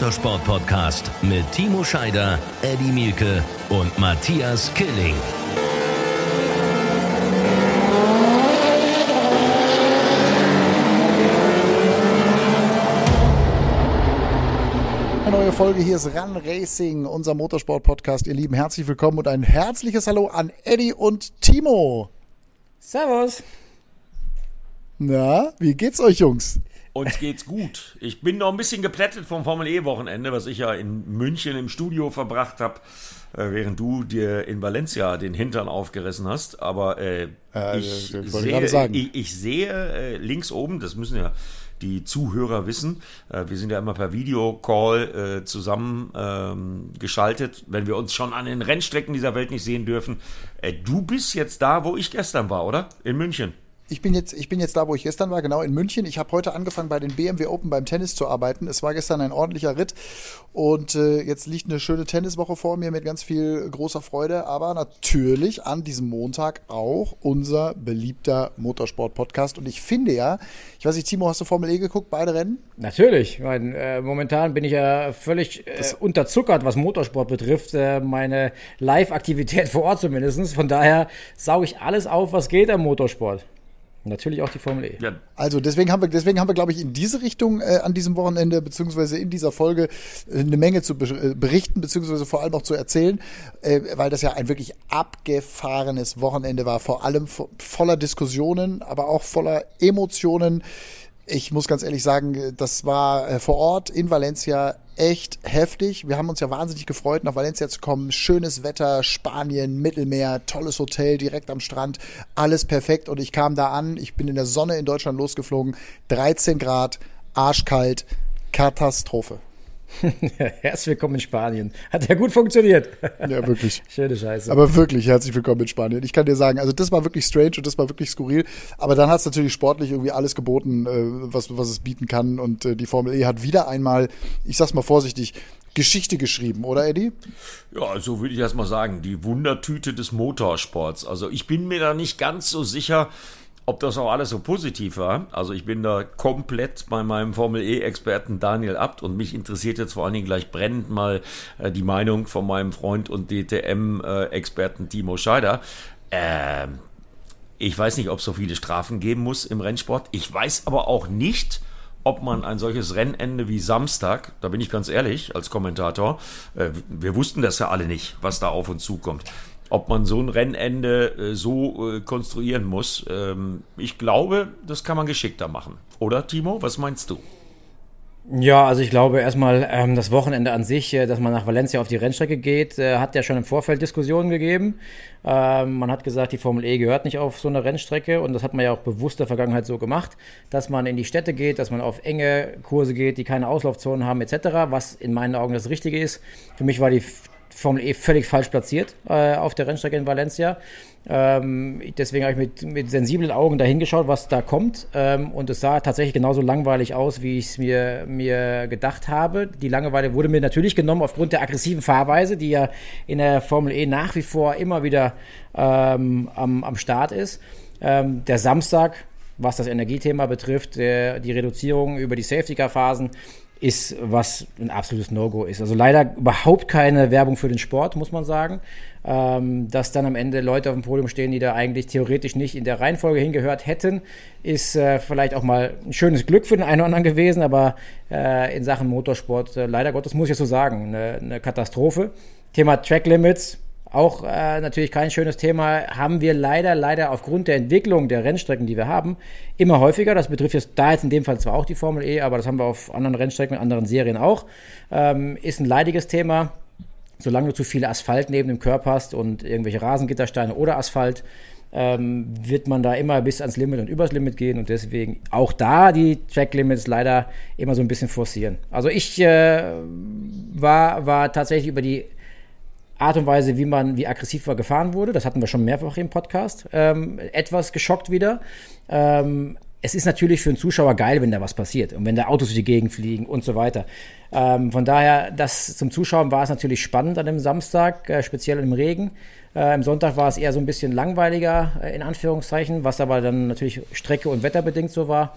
Motorsport-Podcast mit Timo Scheider, Eddie Mielke und Matthias Killing. Eine neue Folge hier ist Run Racing, unser Motorsport-Podcast. Ihr Lieben, herzlich willkommen und ein herzliches Hallo an Eddie und Timo. Servus. Na, wie geht's euch, Jungs? Uns geht's gut. Ich bin noch ein bisschen geplättet vom Formel E-Wochenende, was ich ja in München im Studio verbracht habe, äh, während du dir in Valencia den Hintern aufgerissen hast. Aber äh, Äh, ich, sehe, ich, ich sehe äh, links oben, das müssen ja die Zuhörer wissen, äh, wir sind ja immer per Videocall äh, zusammen ähm, wenn wir uns schon an den Rennstrecken dieser Welt nicht sehen dürfen. Äh, du bist jetzt da, wo ich gestern war, oder? In München. Ich bin jetzt, ich bin jetzt da, wo ich gestern war, genau in München. Ich habe heute angefangen, bei den BMW Open beim Tennis zu arbeiten. Es war gestern ein ordentlicher Ritt und äh, jetzt liegt eine schöne Tenniswoche vor mir mit ganz viel großer Freude. Aber natürlich an diesem Montag auch unser beliebter Motorsport-Podcast. Und ich finde ja, ich weiß nicht, Timo, hast du Formel E geguckt, beide Rennen? Natürlich. Ich mein, äh, momentan bin ich ja völlig äh, unterzuckert, was Motorsport betrifft. Äh, meine Live-Aktivität vor Ort zumindest. Von daher sauge ich alles auf, was geht am Motorsport. Natürlich auch die Formel E. Ja, Also deswegen haben wir, deswegen haben wir, glaube ich, in diese Richtung äh, an diesem Wochenende beziehungsweise in dieser Folge äh, eine Menge zu be äh, berichten beziehungsweise vor allem auch zu erzählen, äh, weil das ja ein wirklich abgefahrenes Wochenende war, vor allem vo voller Diskussionen, aber auch voller Emotionen. Ich muss ganz ehrlich sagen, das war äh, vor Ort in Valencia echt heftig. Wir haben uns ja wahnsinnig gefreut, nach Valencia zu kommen. Schönes Wetter, Spanien, Mittelmeer, tolles Hotel direkt am Strand, alles perfekt. Und ich kam da an, ich bin in der Sonne in Deutschland losgeflogen, 13 Grad, arschkalt, Katastrophe. Herzlich willkommen in Spanien. Hat ja gut funktioniert. Ja, wirklich. Schöne Scheiße. Aber wirklich herzlich willkommen in Spanien. Ich kann dir sagen, also das war wirklich strange und das war wirklich skurril. Aber dann hat es natürlich sportlich irgendwie alles geboten, äh, was, was es bieten kann. Und äh, die Formel E hat wieder einmal, ich sag's mal vorsichtig, Geschichte geschrieben, oder Eddie? Ja, so würde ich erst mal sagen, die Wundertüte des Motorsports. Also ich bin mir da nicht ganz so sicher, ob das auch alles so positiv war. Also ich bin da komplett bei meinem Formel E-Experten Daniel Abt und mich interessiert jetzt vor allen Dingen gleich brennend mal äh, die Meinung von meinem Freund und DTM-Experten Timo Scheider. Ähm, ich weiß nicht, ob es so viele Strafen geben muss im Rennsport. Ich weiß aber auch nicht, ob man ein solches Rennende wie Samstag, da bin ich ganz ehrlich als Kommentator, äh, wir wussten das ja alle nicht, was da auf uns zukommt, ob man so ein Rennende äh, so äh, konstruieren muss. Ähm, ich glaube, das kann man geschickter machen. Oder Timo, was meinst du? Ja, also ich glaube erstmal ähm, das Wochenende an sich, äh, dass man nach Valencia auf die Rennstrecke geht, äh, hat ja schon im Vorfeld Diskussionen gegeben. Ähm, man hat gesagt, die Formel E gehört nicht auf so eine Rennstrecke und das hat man ja auch bewusst in der Vergangenheit so gemacht, dass man in die Städte geht, dass man auf enge Kurse geht, die keine Auslaufzonen haben etc., was in meinen Augen das Richtige ist. Für mich war die Formel E völlig falsch platziert äh, auf der Rennstrecke in Valencia. Ähm, deswegen habe ich mit, mit sensiblen Augen dahin geschaut, was da kommt. Ähm, und es sah tatsächlich genauso langweilig aus, wie ich es mir, mir gedacht habe. Die Langeweile wurde mir natürlich genommen aufgrund der aggressiven Fahrweise, die ja in der Formel E nach wie vor immer wieder ähm, am, am Start ist. Ähm, der Samstag, was das Energiethema betrifft, der, die Reduzierung über die Safety-Car-Phasen, ist, was ein absolutes No-Go ist. Also leider überhaupt keine Werbung für den Sport, muss man sagen. Ähm, dass dann am Ende Leute auf dem Podium stehen, die da eigentlich theoretisch nicht in der Reihenfolge hingehört hätten, ist äh, vielleicht auch mal ein schönes Glück für den einen oder anderen gewesen, aber äh, in Sachen Motorsport, äh, leider Gottes muss ich es so sagen, eine, eine Katastrophe. Thema Track Limits, auch äh, natürlich kein schönes Thema, haben wir leider, leider aufgrund der Entwicklung der Rennstrecken, die wir haben, immer häufiger. Das betrifft jetzt da jetzt in dem Fall zwar auch die Formel E, aber das haben wir auf anderen Rennstrecken, in anderen Serien auch. Ähm, ist ein leidiges Thema. Solange du zu viel Asphalt neben dem Körper hast und irgendwelche Rasengittersteine oder Asphalt, ähm, wird man da immer bis ans Limit und übers Limit gehen und deswegen auch da die Track Limits leider immer so ein bisschen forcieren. Also ich äh, war, war tatsächlich über die Art und Weise, wie man, wie aggressiv war gefahren wurde, das hatten wir schon mehrfach im Podcast, ähm, etwas geschockt wieder. Ähm, es ist natürlich für einen Zuschauer geil, wenn da was passiert und wenn da Autos durch die Gegend fliegen und so weiter. Ähm, von daher, das zum Zuschauen war es natürlich spannend an dem Samstag, äh, speziell im Regen. Äh, Am Sonntag war es eher so ein bisschen langweiliger, äh, in Anführungszeichen, was aber dann natürlich Strecke und wetterbedingt so war.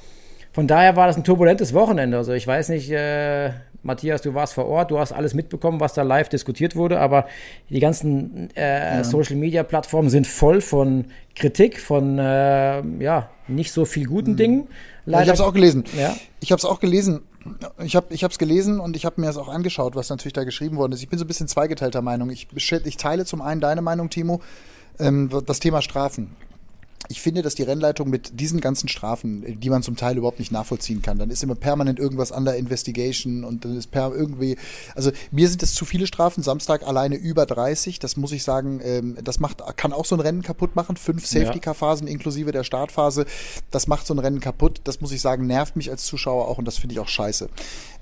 Von daher war das ein turbulentes Wochenende. Also ich weiß nicht, äh, Matthias, du warst vor Ort, du hast alles mitbekommen, was da live diskutiert wurde, aber die ganzen äh, ja. Social-Media-Plattformen sind voll von Kritik, von äh, ja, nicht so viel guten mhm. Dingen. Leider. Ich habe es auch gelesen. Ja. Ich habe es auch gelesen. Ich habe ich gelesen und ich habe mir das auch angeschaut, was natürlich da geschrieben worden ist. Ich bin so ein bisschen zweigeteilter Meinung. Ich, ich teile zum einen deine Meinung, Timo, ähm, das Thema Strafen ich finde, dass die Rennleitung mit diesen ganzen Strafen, die man zum Teil überhaupt nicht nachvollziehen kann, dann ist immer permanent irgendwas under investigation und dann ist per irgendwie, also mir sind das zu viele Strafen, Samstag alleine über 30, das muss ich sagen, ähm, das macht, kann auch so ein Rennen kaputt machen, fünf Safety-Car-Phasen inklusive der Startphase, das macht so ein Rennen kaputt, das muss ich sagen, nervt mich als Zuschauer auch und das finde ich auch scheiße.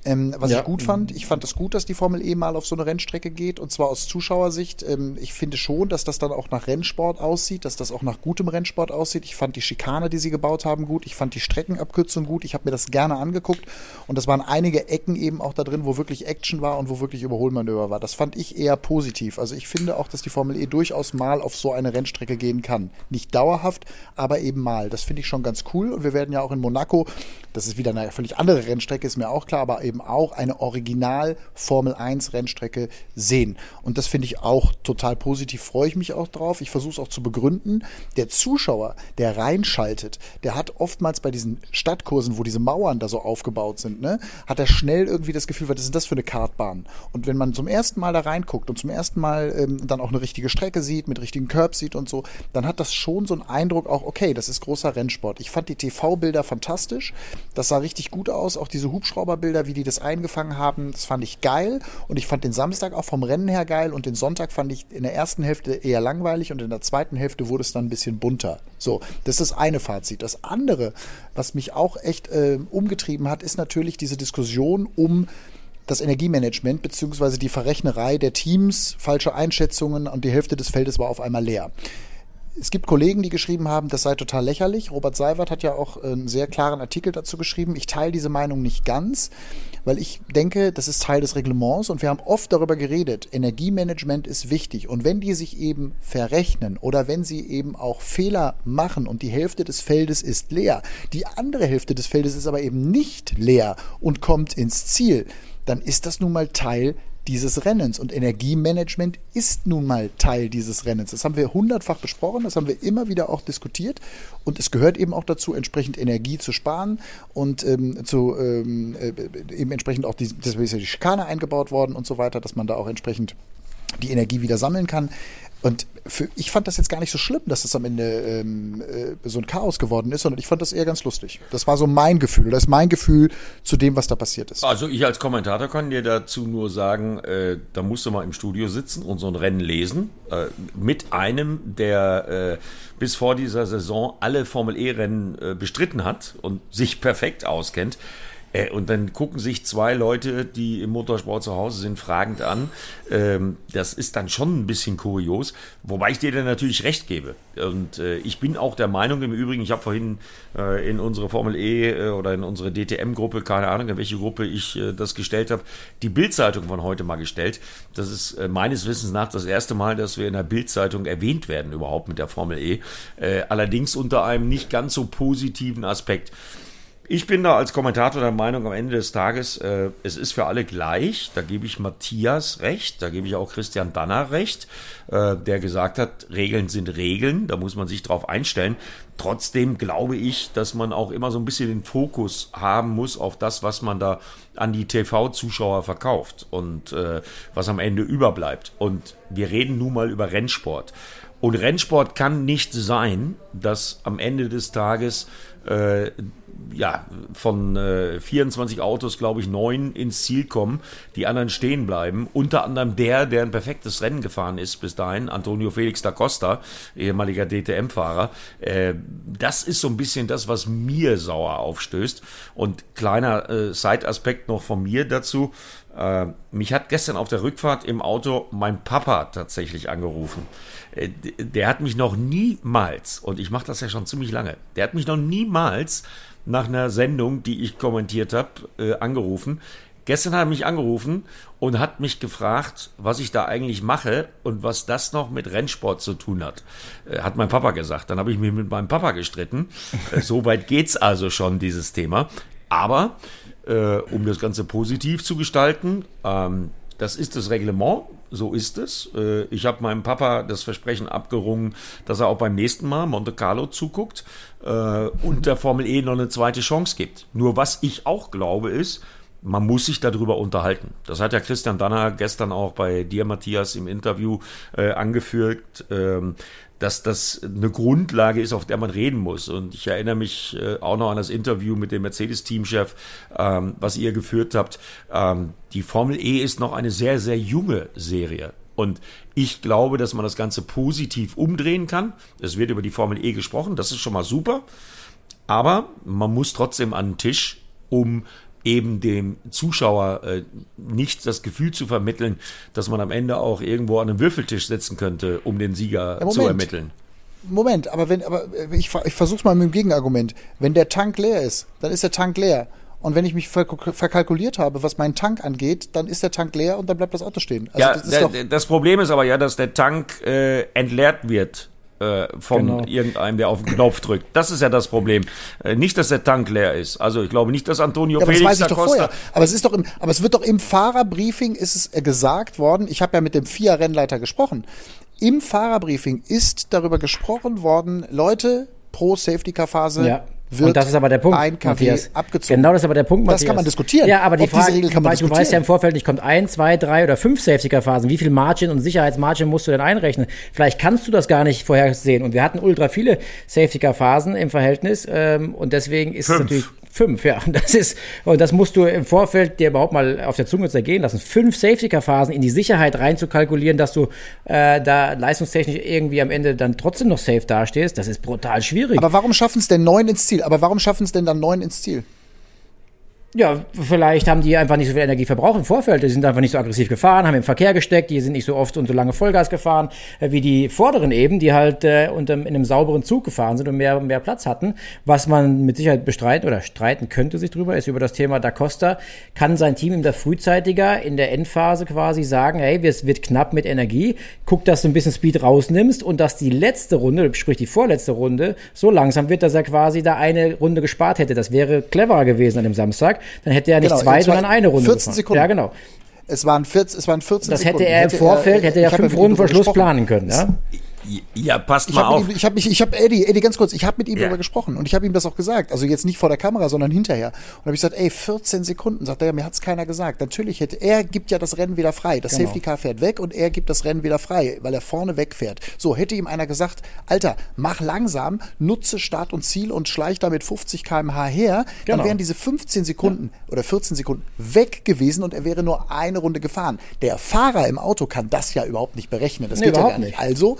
Ähm, was ja. ich gut fand, ich fand es gut, dass die Formel E mal auf so eine Rennstrecke geht und zwar aus Zuschauersicht. Ähm, ich finde schon, dass das dann auch nach Rennsport aussieht, dass das auch nach gutem Rennsport aussieht. Ich fand die Schikane, die sie gebaut haben, gut. Ich fand die Streckenabkürzung gut. Ich habe mir das gerne angeguckt und das waren einige Ecken eben auch da drin, wo wirklich Action war und wo wirklich Überholmanöver war. Das fand ich eher positiv. Also ich finde auch, dass die Formel E durchaus mal auf so eine Rennstrecke gehen kann. Nicht dauerhaft, aber eben mal. Das finde ich schon ganz cool und wir werden ja auch in Monaco, das ist wieder eine völlig andere Rennstrecke, ist mir auch klar, aber eben eben auch eine Original Formel 1 Rennstrecke sehen. Und das finde ich auch total positiv, freue ich mich auch drauf. Ich versuche es auch zu begründen. Der Zuschauer, der reinschaltet, der hat oftmals bei diesen Stadtkursen, wo diese Mauern da so aufgebaut sind, ne, hat er schnell irgendwie das Gefühl, was ist denn das für eine Kartbahn? Und wenn man zum ersten Mal da reinguckt und zum ersten Mal ähm, dann auch eine richtige Strecke sieht, mit richtigen Curbs sieht und so, dann hat das schon so einen Eindruck auch, okay, das ist großer Rennsport. Ich fand die TV-Bilder fantastisch. Das sah richtig gut aus. Auch diese Hubschrauberbilder, wie die die das eingefangen haben, das fand ich geil. Und ich fand den Samstag auch vom Rennen her geil und den Sonntag fand ich in der ersten Hälfte eher langweilig und in der zweiten Hälfte wurde es dann ein bisschen bunter. So, das ist das eine Fazit. Das andere, was mich auch echt äh, umgetrieben hat, ist natürlich diese Diskussion um das Energiemanagement beziehungsweise die Verrechnerei der Teams, falsche Einschätzungen und die Hälfte des Feldes war auf einmal leer es gibt Kollegen, die geschrieben haben, das sei total lächerlich. Robert Seiwert hat ja auch einen sehr klaren Artikel dazu geschrieben. Ich teile diese Meinung nicht ganz, weil ich denke, das ist Teil des Reglements und wir haben oft darüber geredet, Energiemanagement ist wichtig. Und wenn die sich eben verrechnen oder wenn sie eben auch Fehler machen und die Hälfte des Feldes ist leer, die andere Hälfte des Feldes ist aber eben nicht leer und kommt ins Ziel, dann ist das nun mal Teil dieses Rennens. Und Energiemanagement ist nun mal Teil dieses Rennens. Das haben wir hundertfach besprochen, das haben wir immer wieder auch diskutiert. Und es gehört eben auch dazu, entsprechend Energie zu sparen und ähm, zu ähm, äh, eben entsprechend auch die, das ist ja die Schikane eingebaut worden und so weiter, dass man da auch entsprechend die Energie wieder sammeln kann. Und für, ich fand das jetzt gar nicht so schlimm, dass das am Ende ähm, äh, so ein Chaos geworden ist, sondern ich fand das eher ganz lustig. Das war so mein Gefühl. Das ist mein Gefühl zu dem, was da passiert ist. Also ich als Kommentator kann dir dazu nur sagen, äh, da musst du mal im Studio sitzen und so ein Rennen lesen äh, mit einem, der äh, bis vor dieser Saison alle Formel E-Rennen äh, bestritten hat und sich perfekt auskennt. Äh, und dann gucken sich zwei Leute, die im Motorsport zu Hause sind, fragend an. Ähm, das ist dann schon ein bisschen kurios, wobei ich dir dann natürlich recht gebe. Und äh, ich bin auch der Meinung, im Übrigen, ich habe vorhin äh, in unsere Formel E oder in unsere DTM-Gruppe, keine Ahnung, in welche Gruppe ich das gestellt habe, die Bildzeitung von heute mal gestellt. Das ist meines Wissens nach das erste Mal, dass wir in der Bildzeitung erwähnt werden überhaupt mit der Formel E. allerdings unter einem nicht ganz so positiven Aspekt. Ich bin da als Kommentator der Meinung am Ende des Tages, äh, es ist für alle gleich. Da gebe ich Matthias recht, da gebe ich auch Christian Danner recht, äh, der gesagt hat, Regeln sind Regeln, da muss man sich drauf einstellen. Trotzdem glaube ich, dass man auch immer so ein bisschen den Fokus haben muss auf das, was man da an die TV-Zuschauer verkauft und äh, was am Ende überbleibt. Und wir reden nun mal über Rennsport. Und Rennsport kann nicht sein, dass am Ende des Tages äh, ja, von äh, 24 Autos, glaube ich, neun ins Ziel kommen, die anderen stehen bleiben. Unter anderem der, der ein perfektes Rennen gefahren ist bis dahin, Antonio Felix da Costa, ehemaliger DTM-Fahrer. Äh, das ist so ein bisschen das, was mir sauer aufstößt. Und kleiner äh, Side-Aspekt noch von mir dazu. Äh, mich hat gestern auf der Rückfahrt im Auto mein Papa tatsächlich angerufen. Äh, der hat mich noch niemals, und ich mache das ja schon ziemlich lange, der hat mich noch niemals nach einer Sendung, die ich kommentiert habe, äh, angerufen. Gestern hat er mich angerufen und hat mich gefragt, was ich da eigentlich mache und was das noch mit Rennsport zu tun hat. Äh, hat mein Papa gesagt. Dann habe ich mich mit meinem Papa gestritten. Äh, so weit geht's also schon, dieses Thema. Aber äh, um das Ganze positiv zu gestalten. Ähm, das ist das Reglement, so ist es. Äh, ich habe meinem Papa das Versprechen abgerungen, dass er auch beim nächsten Mal Monte Carlo zuguckt äh, und der Formel E noch eine zweite Chance gibt. Nur was ich auch glaube ist, man muss sich darüber unterhalten. Das hat ja Christian Danner gestern auch bei dir, Matthias, im Interview äh, angeführt. Ähm, dass das eine Grundlage ist, auf der man reden muss. Und ich erinnere mich äh, auch noch an das Interview mit dem Mercedes-Teamchef, ähm, was ihr geführt habt. Ähm, die Formel E ist noch eine sehr, sehr junge Serie. Und ich glaube, dass man das Ganze positiv umdrehen kann. Es wird über die Formel E gesprochen, das ist schon mal super. Aber man muss trotzdem an den Tisch, um eben dem Zuschauer äh, nicht das Gefühl zu vermitteln, dass man am Ende auch irgendwo an einem Würfeltisch sitzen könnte, um den Sieger ja, zu ermitteln. Moment, aber wenn, aber ich, ich versuch's mal mit dem Gegenargument. Wenn der Tank leer ist, dann ist der Tank leer. Und wenn ich mich verkalkuliert habe, was meinen Tank angeht, dann ist der Tank leer und dann bleibt das Auto stehen. Also ja, das, das Problem ist aber ja, dass der Tank äh, entleert wird äh, von genau. irgendeinem, der auf den Knopf drückt. Das ist ja das Problem. Äh, nicht, dass der Tank leer ist. Also ich glaube nicht, dass Antonio ja, Felix das weiß ich doch vorher. Aber es ist doch im, aber es wird doch im Fahrerbriefing ist es äh, gesagt worden. Ich habe ja mit dem FIA-Rennleiter gesprochen. Im Fahrerbriefing ist darüber gesprochen worden, Leute pro Safety-Car-Phase. Ja wird und das ist aber der Punkt, ein KW abgezogen. Genau das ist aber der Punkt, Matthias. Das kann man diskutieren. Ja, aber die Frage, Regel kann man du weißt ja im Vorfeld nicht, kommt ein, zwei, drei oder fünf Safety-Car-Phasen. Wie viel Margin und Sicherheitsmargin musst du denn einrechnen? Vielleicht kannst du das gar nicht vorhersehen. Und wir hatten ultra viele Safety-Car-Phasen im Verhältnis. Ähm, und deswegen ist fünf. es natürlich Fünf, ja. Das ist, und das musst du im Vorfeld dir überhaupt mal auf der Zunge zergehen lassen. Fünf Safety-Car-Phasen in die Sicherheit rein zu kalkulieren, dass du äh, da leistungstechnisch irgendwie am Ende dann trotzdem noch safe dastehst, das ist brutal schwierig. Aber warum schaffen es denn neun ins Ziel? Aber warum schaffen es denn dann neun ins Ziel? Ja, vielleicht haben die einfach nicht so viel Energie verbraucht im Vorfeld. Die sind einfach nicht so aggressiv gefahren, haben im Verkehr gesteckt, die sind nicht so oft und so lange Vollgas gefahren, äh, wie die vorderen eben, die halt äh, unter, in einem sauberen Zug gefahren sind und mehr, mehr Platz hatten. Was man mit Sicherheit bestreiten oder streiten könnte sich drüber, ist über das Thema Da Costa. Kann sein Team ihm da frühzeitiger in der Endphase quasi sagen, hey, es wird knapp mit Energie, guck, dass du ein bisschen Speed rausnimmst und dass die letzte Runde, sprich die vorletzte Runde, so langsam wird, dass er quasi da eine Runde gespart hätte. Das wäre cleverer gewesen an dem Samstag dann hätte er nicht genau, zwei, sondern eine Runde 14 gefahren. Sekunden. Ja, genau. Es waren 14, es waren 14 das Sekunden. Das hätte er im Vorfeld, hätte er fünf Runden vor Schluss planen können. Ja? Ja, passt ich mal auf. Ihm, ich habe mich, ich habe Eddie, Eddie, ganz kurz, ich habe mit ihm ja. darüber gesprochen und ich habe ihm das auch gesagt. Also jetzt nicht vor der Kamera, sondern hinterher. Und habe ich gesagt, ey, 14 Sekunden. Sagt er, mir hat's keiner gesagt. Natürlich hätte er gibt ja das Rennen wieder frei. Das genau. Safety Car fährt weg und er gibt das Rennen wieder frei, weil er vorne wegfährt. So hätte ihm einer gesagt, Alter, mach langsam, nutze Start und Ziel und schleich da mit 50 km/h her. Genau. Dann wären diese 15 Sekunden ja. oder 14 Sekunden weg gewesen und er wäre nur eine Runde gefahren. Der Fahrer im Auto kann das ja überhaupt nicht berechnen. Das nee, geht ja gar nicht. nicht. Also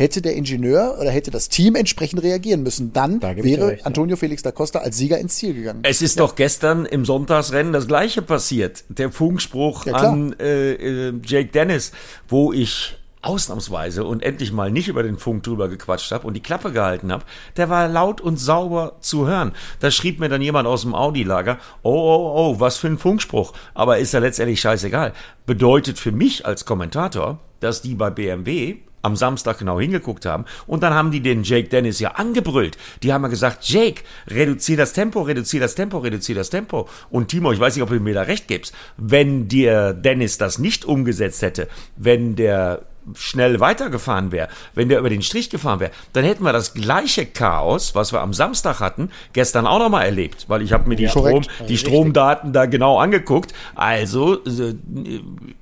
hätte der Ingenieur oder hätte das Team entsprechend reagieren müssen. Dann da wäre recht, Antonio Felix da Costa als Sieger ins Ziel gegangen. Es ist ja. doch gestern im Sonntagsrennen das gleiche passiert. Der Funkspruch ja, an äh, äh, Jake Dennis, wo ich ausnahmsweise und endlich mal nicht über den Funk drüber gequatscht habe und die Klappe gehalten habe, der war laut und sauber zu hören. Da schrieb mir dann jemand aus dem Audi-Lager, oh, oh, oh, was für ein Funkspruch. Aber ist ja letztendlich scheißegal. Bedeutet für mich als Kommentator, dass die bei BMW am Samstag genau hingeguckt haben. Und dann haben die den Jake Dennis ja angebrüllt. Die haben ja gesagt, Jake, reduzier das Tempo, reduzier das Tempo, reduzier das Tempo. Und Timo, ich weiß nicht, ob du mir da recht gibst, wenn dir Dennis das nicht umgesetzt hätte, wenn der schnell weitergefahren wäre, wenn der über den Strich gefahren wäre, dann hätten wir das gleiche Chaos, was wir am Samstag hatten, gestern auch nochmal erlebt, weil ich habe mir die, ja, Strom, die Stromdaten da genau angeguckt. Also äh,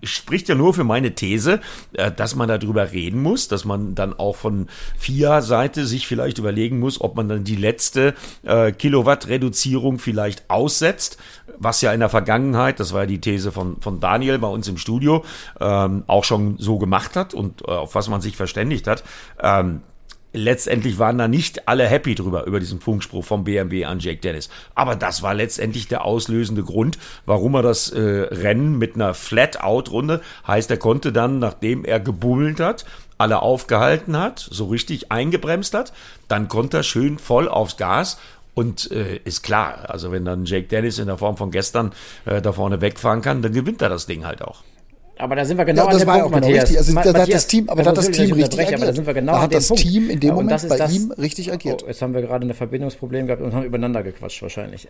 spricht ja nur für meine These, äh, dass man darüber reden muss, dass man dann auch von FIA-Seite sich vielleicht überlegen muss, ob man dann die letzte äh, Kilowatt-Reduzierung vielleicht aussetzt, was ja in der Vergangenheit, das war ja die These von, von Daniel bei uns im Studio, ähm, auch schon so gemacht hat und äh, auf was man sich verständigt hat. Ähm, letztendlich waren da nicht alle happy drüber, über diesen Funkspruch vom BMW an Jake Dennis. Aber das war letztendlich der auslösende Grund, warum er das äh, Rennen mit einer Flat-Out-Runde, heißt, er konnte dann, nachdem er gebummelt hat, alle aufgehalten hat, so richtig eingebremst hat, dann konnte er schön voll aufs Gas und äh, ist klar, also wenn dann Jake Dennis in der Form von gestern äh, da vorne wegfahren kann, dann gewinnt er das Ding halt auch. Aber da sind wir genau Ja, an das dem Punkt, auch genau Matthias. richtig. Also Ma- da hat das Team, aber da hat das Team ich richtig aber da agiert. sind wir genau da an hat dem das Punkt. Team in dem Moment das ist bei das- ihm richtig agiert. Oh, jetzt haben wir gerade ein Verbindungsproblem gehabt und haben übereinander gequatscht wahrscheinlich.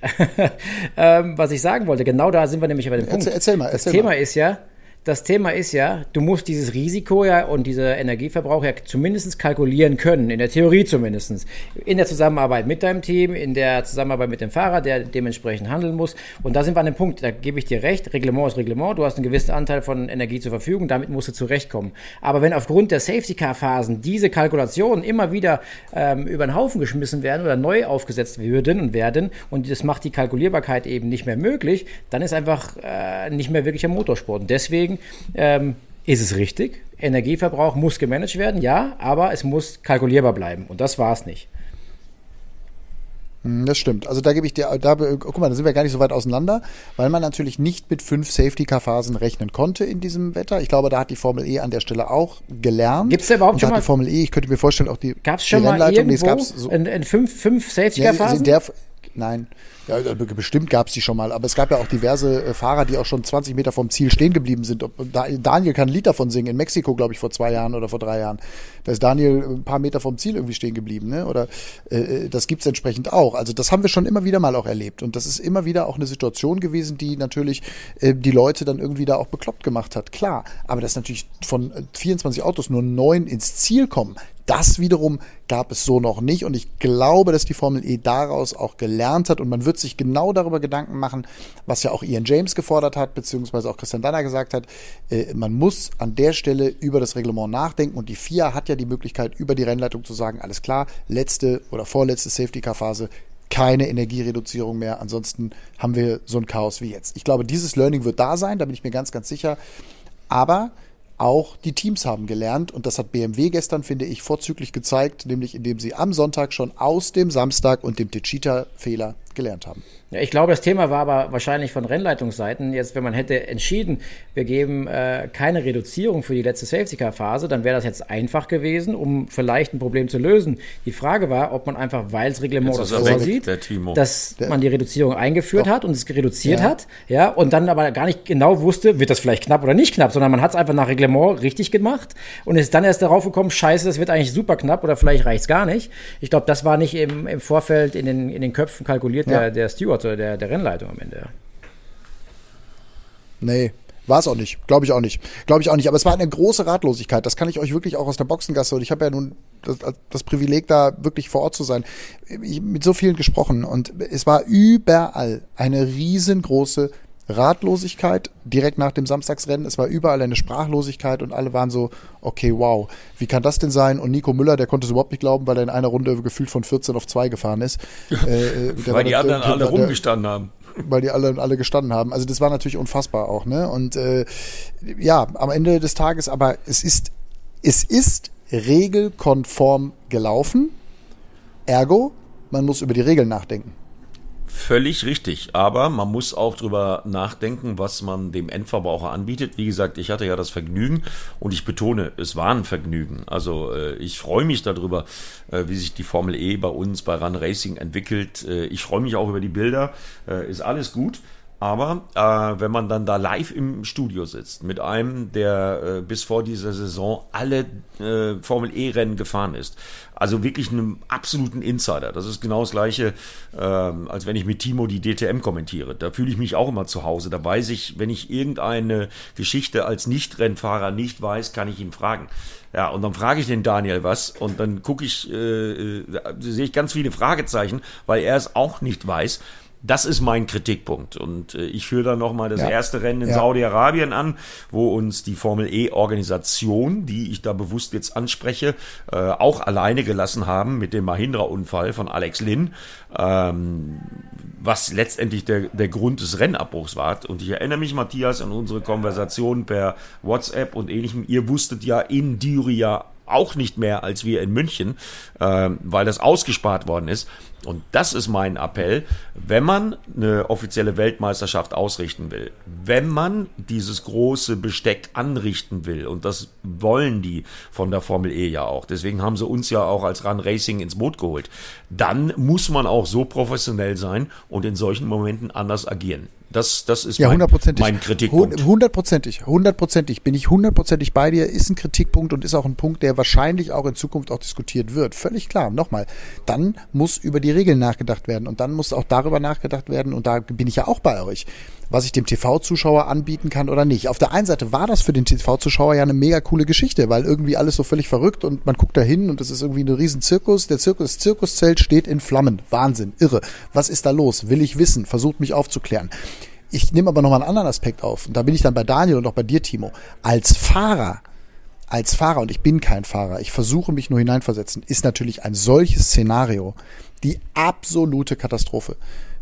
ähm, was ich sagen wollte, genau da sind wir nämlich bei dem Punkt. Erzähl- erzähl mal, das erzähl Thema mal. ist ja, das Thema ist ja, du musst dieses Risiko ja und diese Energieverbrauch ja zumindest kalkulieren können, in der Theorie zumindest. In der Zusammenarbeit mit deinem Team, in der Zusammenarbeit mit dem Fahrer, der dementsprechend handeln muss. Und da sind wir an dem Punkt, da gebe ich dir recht, Reglement ist Reglement, du hast einen gewissen Anteil von Energie zur Verfügung, damit musst du zurechtkommen. Aber wenn aufgrund der Safety-Car-Phasen diese Kalkulationen immer wieder ähm, über den Haufen geschmissen werden oder neu aufgesetzt würden und werden und das macht die Kalkulierbarkeit eben nicht mehr möglich, dann ist einfach äh, nicht mehr wirklich ein Motorsport. Und deswegen ähm, ist es richtig, Energieverbrauch muss gemanagt werden, ja, aber es muss kalkulierbar bleiben. Und das war es nicht. Hm, Das stimmt. Also da gebe ich dir, da, guck mal, da sind wir gar nicht so weit auseinander, weil man natürlich nicht mit fünf Safety-Car-Phasen rechnen konnte in diesem Wetter. Ich glaube, da hat die Formel E an der Stelle auch gelernt. Gibt's da überhaupt Und schon mal- die Formel E, ich könnte mir vorstellen, auch die, Gab es schon die mal Rennleitung, nee, es irgendwo gab's so, in, in fünf, fünf Ja, also Safety-Car-Phasen? der, nein, ja, also bestimmt gab es die schon mal, aber es gab ja auch diverse äh, Fahrer, die auch schon 20 Meter vom Ziel stehen geblieben sind. Daniel kann ein Lied davon singen, in Mexiko, glaube ich, vor zwei Jahren oder vor drei Jahren. Da ist Daniel ein paar Meter vom Ziel irgendwie stehen geblieben, ne? Oder äh, das gibt's entsprechend auch. Also das haben wir schon immer wieder mal auch erlebt. Und das ist immer wieder auch eine Situation gewesen, die natürlich äh, die Leute dann irgendwie da auch bekloppt gemacht hat. Klar, aber dass natürlich von äh, 24 Autos nur neun ins Ziel kommen, das wiederum gab es so noch nicht. Und ich glaube, dass die Formel E daraus auch gelernt hat. Und man wird sich genau darüber Gedanken machen, was ja auch Ian James gefordert hat, beziehungsweise auch Christian Danner gesagt hat, äh, man muss an der Stelle über das Reglement nachdenken. Und die FIA hat ja die Möglichkeit, über die Rennleitung zu sagen, alles klar, letzte oder vorletzte Safety-Car-Phase, keine Energiereduzierung mehr, ansonsten haben wir so ein Chaos wie jetzt. Ich glaube, dieses Learning wird da sein, da bin ich mir ganz, ganz sicher, aber auch die Teams haben gelernt. Und das hat BMW gestern, finde ich, vorzüglich gezeigt, nämlich indem sie am Sonntag schon aus dem Samstag und dem Techita-Fehler gelernt haben. Ja, ich glaube, das Thema war aber wahrscheinlich von Rennleitungsseiten. Jetzt, wenn man hätte entschieden, wir geben äh, keine Reduzierung für die letzte Safety-Car-Phase, dann wäre das jetzt einfach gewesen, um vielleicht ein Problem zu lösen. Die Frage war, ob man einfach, weil das Reglement das vorsieht, der Timo. dass man die Reduzierung eingeführt Doch. hat und es reduziert Ja. hat, ja, und dann aber gar nicht genau wusste, wird das vielleicht knapp oder nicht knapp, sondern man hat es einfach nach Reglement richtig gemacht und ist dann erst darauf gekommen, scheiße, das wird eigentlich super knapp oder vielleicht reicht es gar nicht. Ich glaube, das war nicht im, im Vorfeld in den, in den Köpfen kalkuliert Ja. der, der Steward oder der, der Rennleitung am Ende. Nee, war es auch nicht. Glaube ich auch nicht. Glaube ich auch nicht. Aber es war eine große Ratlosigkeit. Das kann ich euch wirklich auch aus der Boxengasse. Und ich habe ja nun das, das Privileg, da wirklich vor Ort zu sein. Ich, mit so vielen gesprochen. Und es war überall eine riesengroße Ratlosigkeit direkt nach dem Samstagsrennen. Es war überall eine Sprachlosigkeit und alle waren so, okay, wow, wie kann das denn sein? Und Nico Müller, der konnte es überhaupt nicht glauben, weil er in einer Runde gefühlt von 14 auf 2 gefahren ist. Äh, äh, Weil die der- anderen der- alle der- rumgestanden haben. weil die alle alle gestanden haben. Also das war natürlich unfassbar auch, ne? Und äh, ja, am Ende des Tages, aber es ist es ist regelkonform gelaufen. Ergo, man muss über die Regeln nachdenken. Völlig richtig, aber man muss auch drüber nachdenken, was man dem Endverbraucher anbietet. Wie gesagt, ich hatte ja das Vergnügen und ich betone, es war ein Vergnügen. Also äh, ich freue mich darüber, äh, wie sich die Formel E bei uns bei Run Racing entwickelt. Äh, ich freue mich auch über die Bilder, ist alles gut. Aber äh, wenn man dann da live im Studio sitzt mit einem, der äh, bis vor dieser Saison alle äh, Formel E-Rennen gefahren ist, also wirklich einem absoluten Insider, das ist genau das gleiche, ähm, als wenn ich mit Timo die DTM kommentiere. Da fühle ich mich auch immer zu Hause. Da weiß ich, wenn ich irgendeine Geschichte als Nicht-Rennfahrer nicht weiß, kann ich ihn fragen. Ja, und dann frage ich den Daniel was und dann gucke ich, äh, äh, sehe ich ganz viele Fragezeichen, weil er es auch nicht weiß. Das ist mein Kritikpunkt. Und äh, ich führe dann nochmal das Ja. erste Rennen in Ja. Saudi-Arabien an, wo uns die Formel E-Organisation, die ich da bewusst jetzt anspreche, äh, auch alleine gelassen haben mit dem Mahindra-Unfall von Alex Lynn, ähm, was letztendlich der, der Grund des Rennabbruchs war. Und ich erinnere mich, Matthias, an unsere Konversation per WhatsApp und ähnlichem. Ihr wusstet ja in Düria auch nicht mehr als wir in München, ähm, weil das ausgespart worden ist. Und das ist mein Appell, wenn man eine offizielle Weltmeisterschaft ausrichten will, wenn man dieses große Besteck anrichten will, und das wollen die von der Formel E ja auch, deswegen haben sie uns ja auch als Run Racing ins Boot geholt, dann muss man auch so professionell sein und in solchen Momenten anders agieren. Das, das ist ja, mein, hundertprozentig. mein Kritikpunkt. Hundertprozentig, hundertprozentig. Bin ich hundertprozentig bei dir. Ist ein Kritikpunkt und ist auch ein Punkt, der wahrscheinlich auch in Zukunft auch diskutiert wird. Völlig klar. Nochmal. Dann muss über die Regeln nachgedacht werden und dann muss auch darüber nachgedacht werden und da bin ich ja auch bei euch was ich dem TV-Zuschauer anbieten kann oder nicht. Auf der einen Seite war das für den TV-Zuschauer ja eine mega coole Geschichte, weil irgendwie alles so völlig verrückt und man guckt da hin und es ist irgendwie ein riesen Zirkus. Der Zirkus, das Zirkuszelt steht in Flammen. Wahnsinn, irre. Was ist da los? Will ich wissen? Versucht mich aufzuklären. Ich nehme aber nochmal einen anderen Aspekt auf. Und da bin ich dann bei Daniel und auch bei dir, Timo. Als Fahrer, als Fahrer, und ich bin kein Fahrer, ich versuche mich nur hineinversetzen, ist natürlich ein solches Szenario die absolute Katastrophe.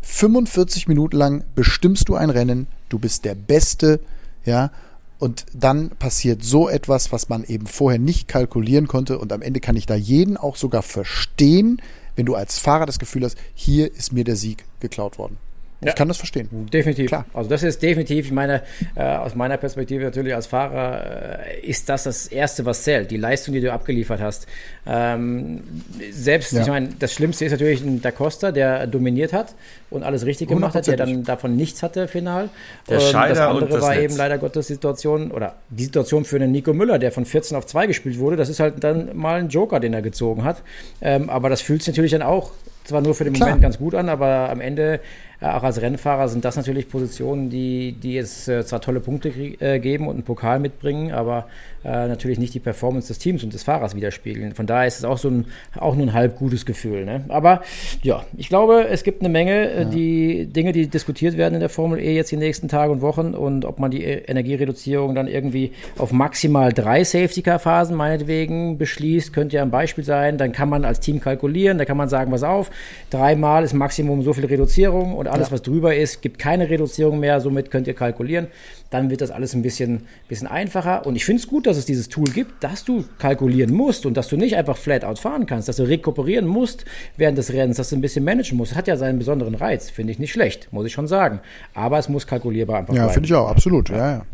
45 Minuten lang bestimmst du ein Rennen, du bist der Beste, ja, und dann passiert so etwas, was man eben vorher nicht kalkulieren konnte und am Ende kann ich da jeden auch sogar verstehen, wenn du als Fahrer das Gefühl hast, hier ist mir der Sieg geklaut worden. Ja. Ich kann das verstehen. Definitiv. Klar. Also das ist definitiv, ich meine, äh, aus meiner Perspektive natürlich als Fahrer äh, ist das das Erste, was zählt, die Leistung, die du abgeliefert hast. Ähm, selbst, ja. ich meine, das Schlimmste ist natürlich der Costa, der dominiert hat und alles richtig gemacht hat, der dann davon nichts hatte final. Der Scheider das andere und das war Netz. eben leider Gottes Situation, oder die Situation für den Nico Müller, der von 14 auf 2 gespielt wurde, das ist halt dann mal ein Joker, den er gezogen hat. Ähm, aber das fühlt sich natürlich dann auch zwar nur für den Klar. Moment ganz gut an, aber am Ende auch als Rennfahrer sind das natürlich Positionen, die, die jetzt äh, zwar tolle Punkte äh, geben und einen Pokal mitbringen, aber äh, natürlich nicht die Performance des Teams und des Fahrers widerspiegeln. Von daher ist es auch so ein, auch nur ein halb gutes Gefühl. Ne? Aber ja, ich glaube, es gibt eine Menge äh, ja. die Dinge, die diskutiert werden in der Formel E jetzt die nächsten Tage und Wochen und ob man die Energiereduzierung dann irgendwie auf maximal drei Safety-Car-Phasen meinetwegen beschließt, könnte ja ein Beispiel sein. Dann kann man als Team kalkulieren, da kann man sagen, was auf, dreimal ist Maximum so viel Reduzierung und alles, ja. was drüber ist, gibt keine Reduzierung mehr, somit könnt ihr kalkulieren dann wird das alles ein bisschen, bisschen einfacher. Und ich finde es gut, dass es dieses Tool gibt, dass du kalkulieren musst und dass du nicht einfach flat out fahren kannst, dass du rekuperieren musst während des Rennens, dass du ein bisschen managen musst. Das hat ja seinen besonderen Reiz, finde ich nicht schlecht, muss ich schon sagen. Aber es muss kalkulierbar einfach ja, finde ich auch, absolut. ja. ja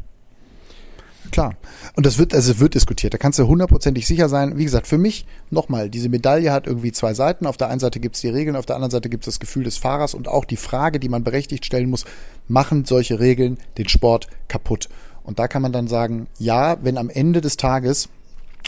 klar. Und das wird, also wird diskutiert. Da kannst du hundertprozentig sicher sein. Wie gesagt, für mich nochmal, diese Medaille hat irgendwie zwei Seiten. Auf der einen Seite gibt es die Regeln, auf der anderen Seite gibt es das Gefühl des Fahrers und auch die Frage, die man berechtigt stellen muss, machen solche Regeln den Sport kaputt? Und da kann man dann sagen, ja, wenn am Ende des Tages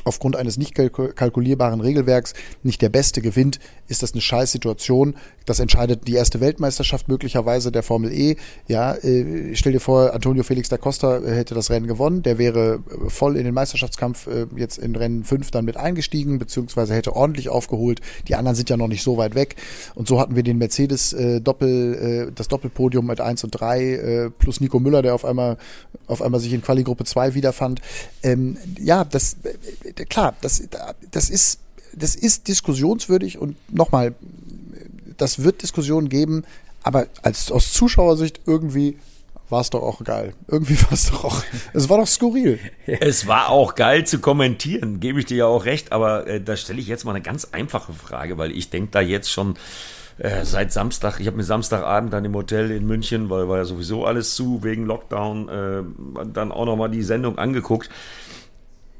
aufgrund eines nicht kalkulierbaren Regelwerks nicht der Beste gewinnt, ist das eine Scheißsituation. Das entscheidet die erste Weltmeisterschaft möglicherweise der Formel E. Ja, äh, stell dir vor, Antonio Felix da Costa äh, hätte das Rennen gewonnen. Der wäre äh, voll in den Meisterschaftskampf jetzt in Rennen 5 dann mit eingestiegen, beziehungsweise hätte ordentlich aufgeholt. Die anderen sind ja noch nicht so weit weg. Und so hatten wir den Mercedes Doppel, das Doppelpodium mit 1 und 3 äh, plus Nico Müller, der auf einmal, auf einmal sich in Quali-Gruppe 2 wiederfand. Ähm, ja, das, klar, das, das ist, das ist diskussionswürdig und nochmal, das wird Diskussionen geben, aber als aus Zuschauersicht irgendwie war es doch auch geil. Irgendwie war es doch auch, es war doch skurril. Es war auch geil zu kommentieren, gebe ich dir ja auch recht, aber äh, da stelle ich jetzt mal eine ganz einfache Frage, weil ich denke da jetzt schon äh, seit Samstag, ich habe mir Samstagabend dann im Hotel in München, weil war ja sowieso alles zu wegen Lockdown, äh, dann auch nochmal die Sendung angeguckt.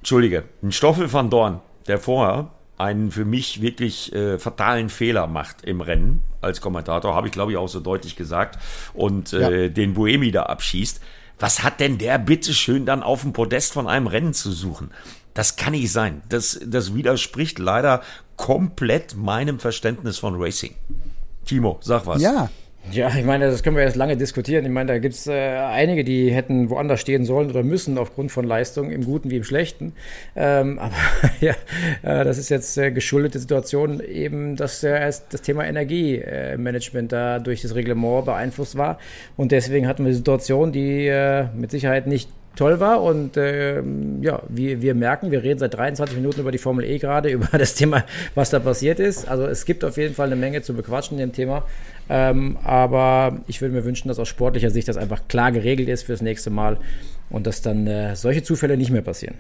Entschuldige, ein Stoffel van Dorn, der vorher einen für mich wirklich äh, fatalen Fehler macht im Rennen als Kommentator, habe ich glaube ich auch so deutlich gesagt, und äh, ja. den Buemi da abschießt. Was hat denn der bitteschön dann auf dem Podest von einem Rennen zu suchen? Das kann nicht sein. Das, das widerspricht leider komplett meinem Verständnis von Racing. Timo, sag was. Ja, ja, ich meine, das können wir jetzt lange diskutieren. Ich meine, da gibt es äh, einige, die hätten woanders stehen sollen oder müssen aufgrund von Leistung, im Guten wie im Schlechten. Ähm, aber ja, äh, das ist jetzt äh, geschuldete Situation eben, dass äh, das Thema Energiemanagement da durch das Reglement beeinflusst war. Und deswegen hatten wir eine Situation, die äh, mit Sicherheit nicht toll war. Und äh, ja, wir, wir merken, wir reden seit 23 Minuten über die Formel E gerade, über das Thema, was da passiert ist. Also es gibt auf jeden Fall eine Menge zu bequatschen in dem Thema. Ähm, aber ich würde mir wünschen, dass aus sportlicher Sicht das einfach klar geregelt ist fürs nächste Mal und dass dann äh, solche Zufälle nicht mehr passieren.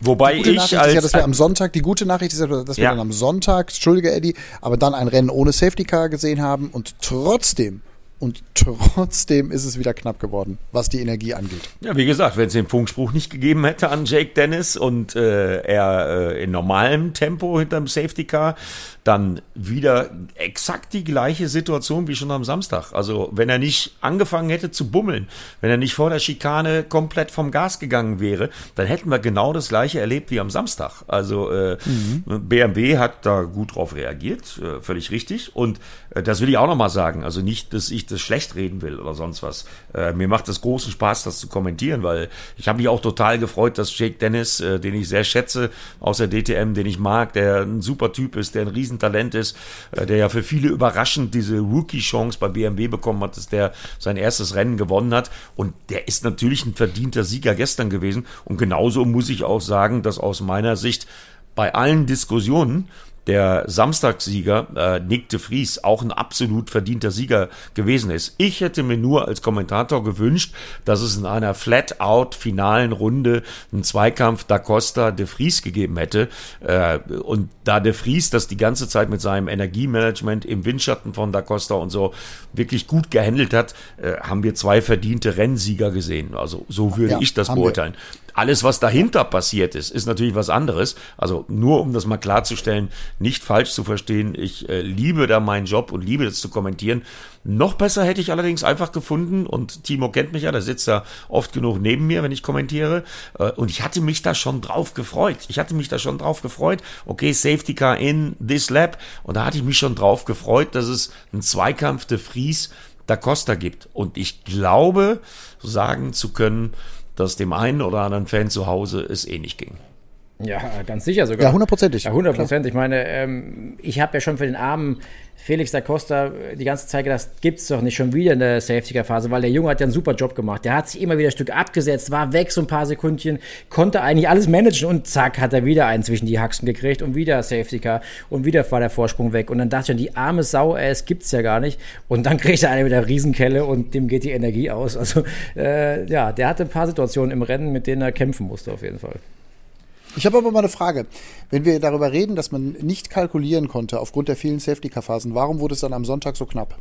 Wobei ich Nachricht als, ist ja, dass wir am Sonntag, die gute Nachricht ist ja, dass wir dann am Sonntag, entschuldige Eddie, aber dann ein Rennen ohne Safety Car gesehen haben und trotzdem und trotzdem ist es wieder knapp geworden, was die Energie angeht. Ja, wie gesagt, wenn es den Funkspruch nicht gegeben hätte an Jake Dennis und äh, er äh, in normalem Tempo hinterm Safety Car, dann wieder exakt die gleiche Situation wie schon am Samstag. Also wenn er nicht angefangen hätte zu bummeln, wenn er nicht vor der Schikane komplett vom Gas gegangen wäre, dann hätten wir genau das gleiche erlebt wie am Samstag. Also äh, mhm. BMW hat da gut drauf reagiert, äh, völlig richtig. Und äh, das will ich auch nochmal sagen. Also nicht, dass ich das schlecht reden will oder sonst was. Äh, mir macht es großen Spaß, das zu kommentieren, weil ich habe mich auch total gefreut, dass Jake Dennis, äh, den ich sehr schätze, aus der DTM, den ich mag, der ein super Typ ist, der ein riesen Riesentalent ist, äh, der ja für viele überraschend diese Rookie-Chance bei BMW bekommen hat, dass der sein erstes Rennen gewonnen hat. Und der ist natürlich ein verdienter Sieger gestern gewesen. Und genauso muss ich auch sagen, dass aus meiner Sicht bei allen Diskussionen der Samstagssieger äh, Nick de Vries auch ein absolut verdienter Sieger gewesen ist. Ich hätte mir nur als Kommentator gewünscht, dass es in einer flat-out finalen Runde einen Zweikampf da Costa de Vries gegeben hätte. Äh, und da de Vries das die ganze Zeit mit seinem Energiemanagement im Windschatten von da Costa und so wirklich gut gehandelt hat, äh, haben wir zwei verdiente Rennsieger gesehen. Also so würde ja, ich das beurteilen. Wir. Alles, was dahinter passiert ist, ist natürlich was anderes. Also nur um das mal klarzustellen, nicht falsch zu verstehen. Ich äh, liebe da meinen Job und liebe das zu kommentieren. Noch besser hätte ich allerdings einfach gefunden, und Timo kennt mich ja, der sitzt da oft genug neben mir, wenn ich kommentiere. Äh, und ich hatte mich da schon drauf gefreut. Ich hatte mich da schon drauf gefreut. Okay, Safety Car in this lap. Und da hatte ich mich schon drauf gefreut, dass es einen Zweikampf de Vries da Costa gibt. Und ich glaube, sagen zu können, dass dem einen oder anderen Fan zu Hause es eh nicht ging. Ja, ganz sicher sogar. Ja, hundertprozentig. Ja, hundertprozentig. Ich meine, ähm, ich habe ja schon für den armen Felix da Costa die ganze Zeit gedacht, gibt es doch nicht schon wieder in der Safety-Car-Phase, weil der Junge hat ja einen super Job gemacht. Der hat sich immer wieder ein Stück abgesetzt, war weg so ein paar Sekundchen, konnte eigentlich alles managen und zack, hat er wieder einen zwischen die Haxen gekriegt und wieder Safety-Car und wieder war der Vorsprung weg. Und dann dachte ich, die arme Sau, ey, es gibt's ja gar nicht. Und dann kriegt er eine mit der Riesenkelle und dem geht die Energie aus. Also, äh, ja, der hatte ein paar Situationen im Rennen, mit denen er kämpfen musste, auf jeden Fall. Ich habe aber mal eine Frage. Wenn wir darüber reden, dass man nicht kalkulieren konnte aufgrund der vielen Safety-Car-Phasen, warum wurde es dann am Sonntag so knapp?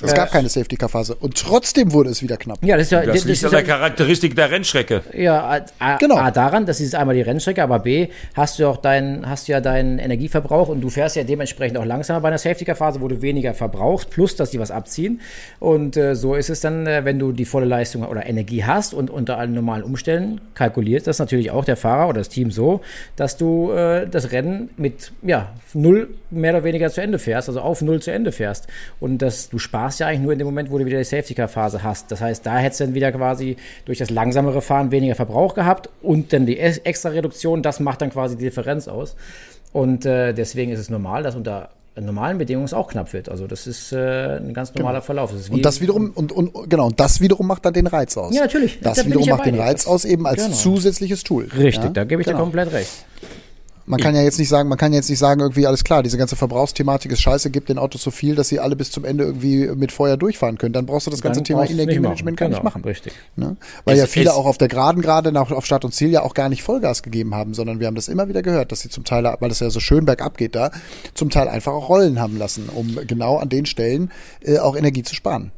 Es gab keine Safety-Car-Phase. Und trotzdem wurde es wieder knapp. Ja, das, ist ja, das, das liegt an der Charakteristik der Rennstrecke. Ja, A, genau. A, daran, das ist einmal die Rennstrecke, aber B, hast du auch deinen, hast ja deinen Energieverbrauch und du fährst ja dementsprechend auch langsamer bei einer Safety-Car-Phase, wo du weniger verbrauchst, plus, dass die was abziehen. Und äh, so ist es dann, äh, wenn du die volle Leistung oder Energie hast und unter allen normalen Umständen kalkuliert das natürlich auch der Fahrer oder das Team so, dass du äh, das Rennen mit, ja, null mehr oder weniger zu Ende fährst, also auf null zu Ende fährst. Und dass du sparst machst ja eigentlich nur in dem Moment, wo du wieder die Safety-Car-Phase hast. Das heißt, da hättest du dann wieder quasi durch das langsamere Fahren weniger Verbrauch gehabt und dann die extra Reduktion, das macht dann quasi die Differenz aus. Und äh, deswegen ist es normal, dass unter normalen Bedingungen es auch knapp wird. Also das ist äh, ein ganz normaler genau. Verlauf. Das und das wiederum und, und genau und das wiederum macht dann den Reiz aus. Ja natürlich. Das da wiederum macht den Reiz aus eben als genau. zusätzliches Tool. Richtig, ja? da gebe ich genau. dir komplett recht. Man kann ja jetzt nicht sagen, man kann jetzt nicht sagen, irgendwie alles klar, diese ganze Verbrauchsthematik ist scheiße, gibt den Autos so viel, dass sie alle bis zum Ende irgendwie mit Feuer durchfahren können. Dann brauchst du das ganze Dann Thema Energiemanagement gar genau, nicht machen. Richtig. Ne? Weil es, ja viele auch auf der Geraden gerade nach, auf Start und Ziel ja auch gar nicht Vollgas gegeben haben, sondern wir haben das immer wieder gehört, dass sie zum Teil, weil das ja so schön bergab geht da, zum Teil einfach auch Rollen haben lassen, um genau an den Stellen äh, auch Energie zu sparen.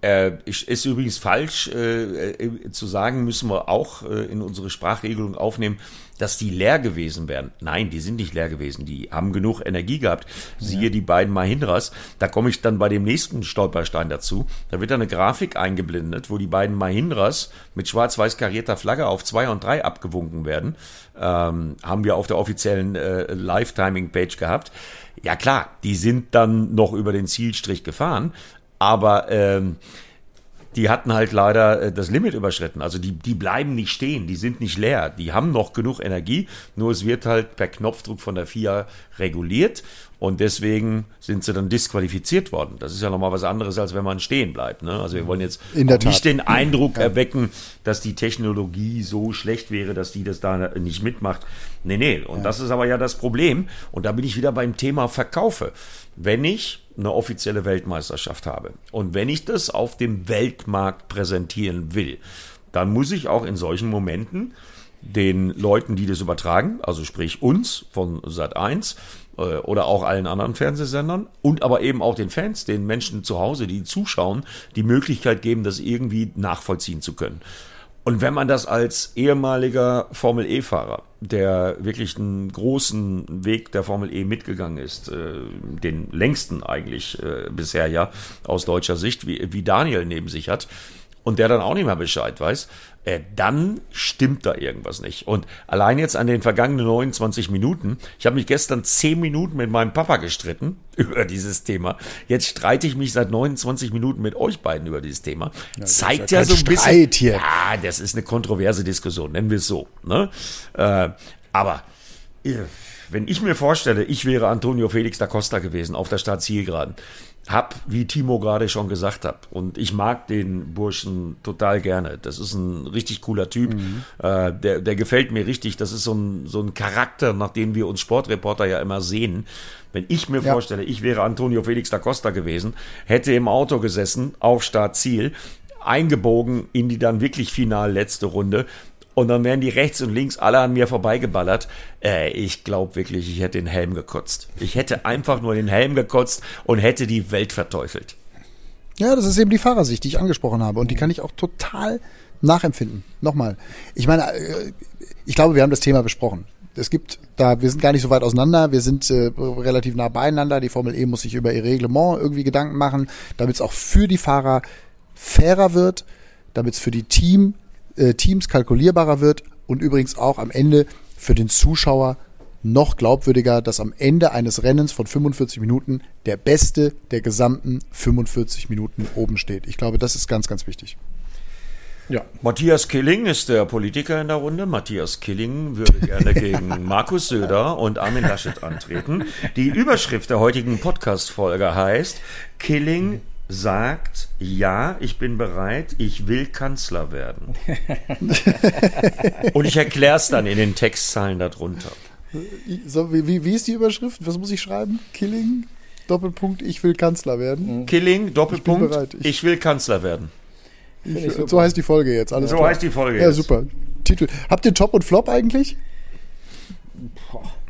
Äh, ist übrigens falsch äh, äh, zu sagen, müssen wir auch äh, in unsere Sprachregelung aufnehmen, dass die leer gewesen wären. Nein, die sind nicht leer gewesen. Die haben genug Energie gehabt. Siehe ja. die beiden Mahindras. Da komme ich dann bei dem nächsten Stolperstein dazu. Da wird eine Grafik eingeblendet, wo die beiden Mahindras mit schwarz-weiß karierter Flagge auf zwei und drei abgewunken werden. Ähm, haben wir auf der offiziellen äh, Live-Timing-Page gehabt. Ja klar, die sind dann noch über den Zielstrich gefahren, aber ähm, die hatten halt leider äh, das Limit überschritten. Also die, die bleiben nicht stehen, die sind nicht leer, die haben noch genug Energie, nur es wird halt per Knopfdruck von der FIA reguliert und deswegen sind sie dann disqualifiziert worden. Das ist ja nochmal was anderes, als wenn man stehen bleibt. Ne? Also wir wollen jetzt nicht den Eindruck ja. erwecken, dass die Technologie so schlecht wäre, dass die das da nicht mitmacht. Nee, nee. Und ja. das ist aber ja das Problem. Und da bin ich wieder beim Thema Verkaufe. Wenn ich eine offizielle Weltmeisterschaft habe und wenn ich das auf dem Weltmarkt präsentieren will, dann muss ich auch in solchen Momenten den Leuten, die das übertragen, also sprich uns von Sat 1 äh, oder auch allen anderen Fernsehsendern und aber eben auch den Fans, den Menschen zu Hause, die zuschauen, die Möglichkeit geben, das irgendwie nachvollziehen zu können. Und wenn man das als ehemaliger Formel E-Fahrer, der wirklich einen großen Weg der Formel E mitgegangen ist, äh, den längsten eigentlich äh, bisher ja aus deutscher Sicht, wie, wie Daniel neben sich hat, und der dann auch nicht mehr Bescheid weiß, äh, dann stimmt da irgendwas nicht. Und allein jetzt an den vergangenen 29 Minuten, ich habe mich gestern 10 Minuten mit meinem Papa gestritten über dieses Thema. Jetzt streite ich mich seit 29 Minuten mit euch beiden über dieses Thema. Ja, Zeigt ja, ja so ein bisschen. Streit hier. Ja, das ist eine kontroverse Diskussion, nennen wir es so. Ne? Äh, aber äh, wenn ich mir vorstelle, ich wäre Antonio Felix da Costa gewesen auf der Stadt Zielgeraden hab, wie Timo gerade schon gesagt hat, und ich mag den Burschen total gerne. Das ist ein richtig cooler Typ. Mhm. Äh, der, der gefällt mir richtig. Das ist so ein, so ein Charakter, nach dem wir uns Sportreporter ja immer sehen. Wenn ich mir ja. vorstelle, ich wäre Antonio Felix da Costa gewesen, hätte im Auto gesessen, auf Start Ziel, eingebogen in die dann wirklich final letzte Runde und dann werden die rechts und links alle an mir vorbeigeballert. Äh, ich glaube wirklich, ich hätte den Helm gekotzt. Ich hätte einfach nur den Helm gekotzt und hätte die Welt verteufelt. Ja, das ist eben die Fahrersicht, die ich angesprochen habe. Und die kann ich auch total nachempfinden. Nochmal. Ich meine, äh, ich glaube, wir haben das Thema besprochen. Es gibt da, wir sind gar nicht so weit auseinander, wir sind äh, relativ nah beieinander. Die Formel E muss sich über ihr Reglement irgendwie Gedanken machen, damit es auch für die Fahrer fairer wird, damit es für die Team äh, Teams kalkulierbarer wird und übrigens auch am Ende für den Zuschauer noch glaubwürdiger, dass am Ende eines Rennens von 45 Minuten der Beste der gesamten 45 Minuten oben steht. Ich glaube, das ist ganz, ganz wichtig. Ja. Matthias Killing ist der Politiker in der Runde. Matthias Killing würde gerne gegen Markus Söder und Armin Laschet antreten. Die Überschrift der heutigen Podcast-Folge heißt Killing sagt, ja, ich bin bereit, ich will Kanzler werden. Und ich erkläre es dann in den Textzeilen darunter. So, wie, wie ist die Überschrift? Was muss ich schreiben? Killing, Doppelpunkt, ich will Kanzler werden. Mhm. Killing, Doppelpunkt, ich, ich, ich will Kanzler werden. Ich, so heißt die Folge jetzt. Alles so klar. heißt die Folge ja, jetzt. Ja, super. Titel. Habt ihr Top und Flop eigentlich?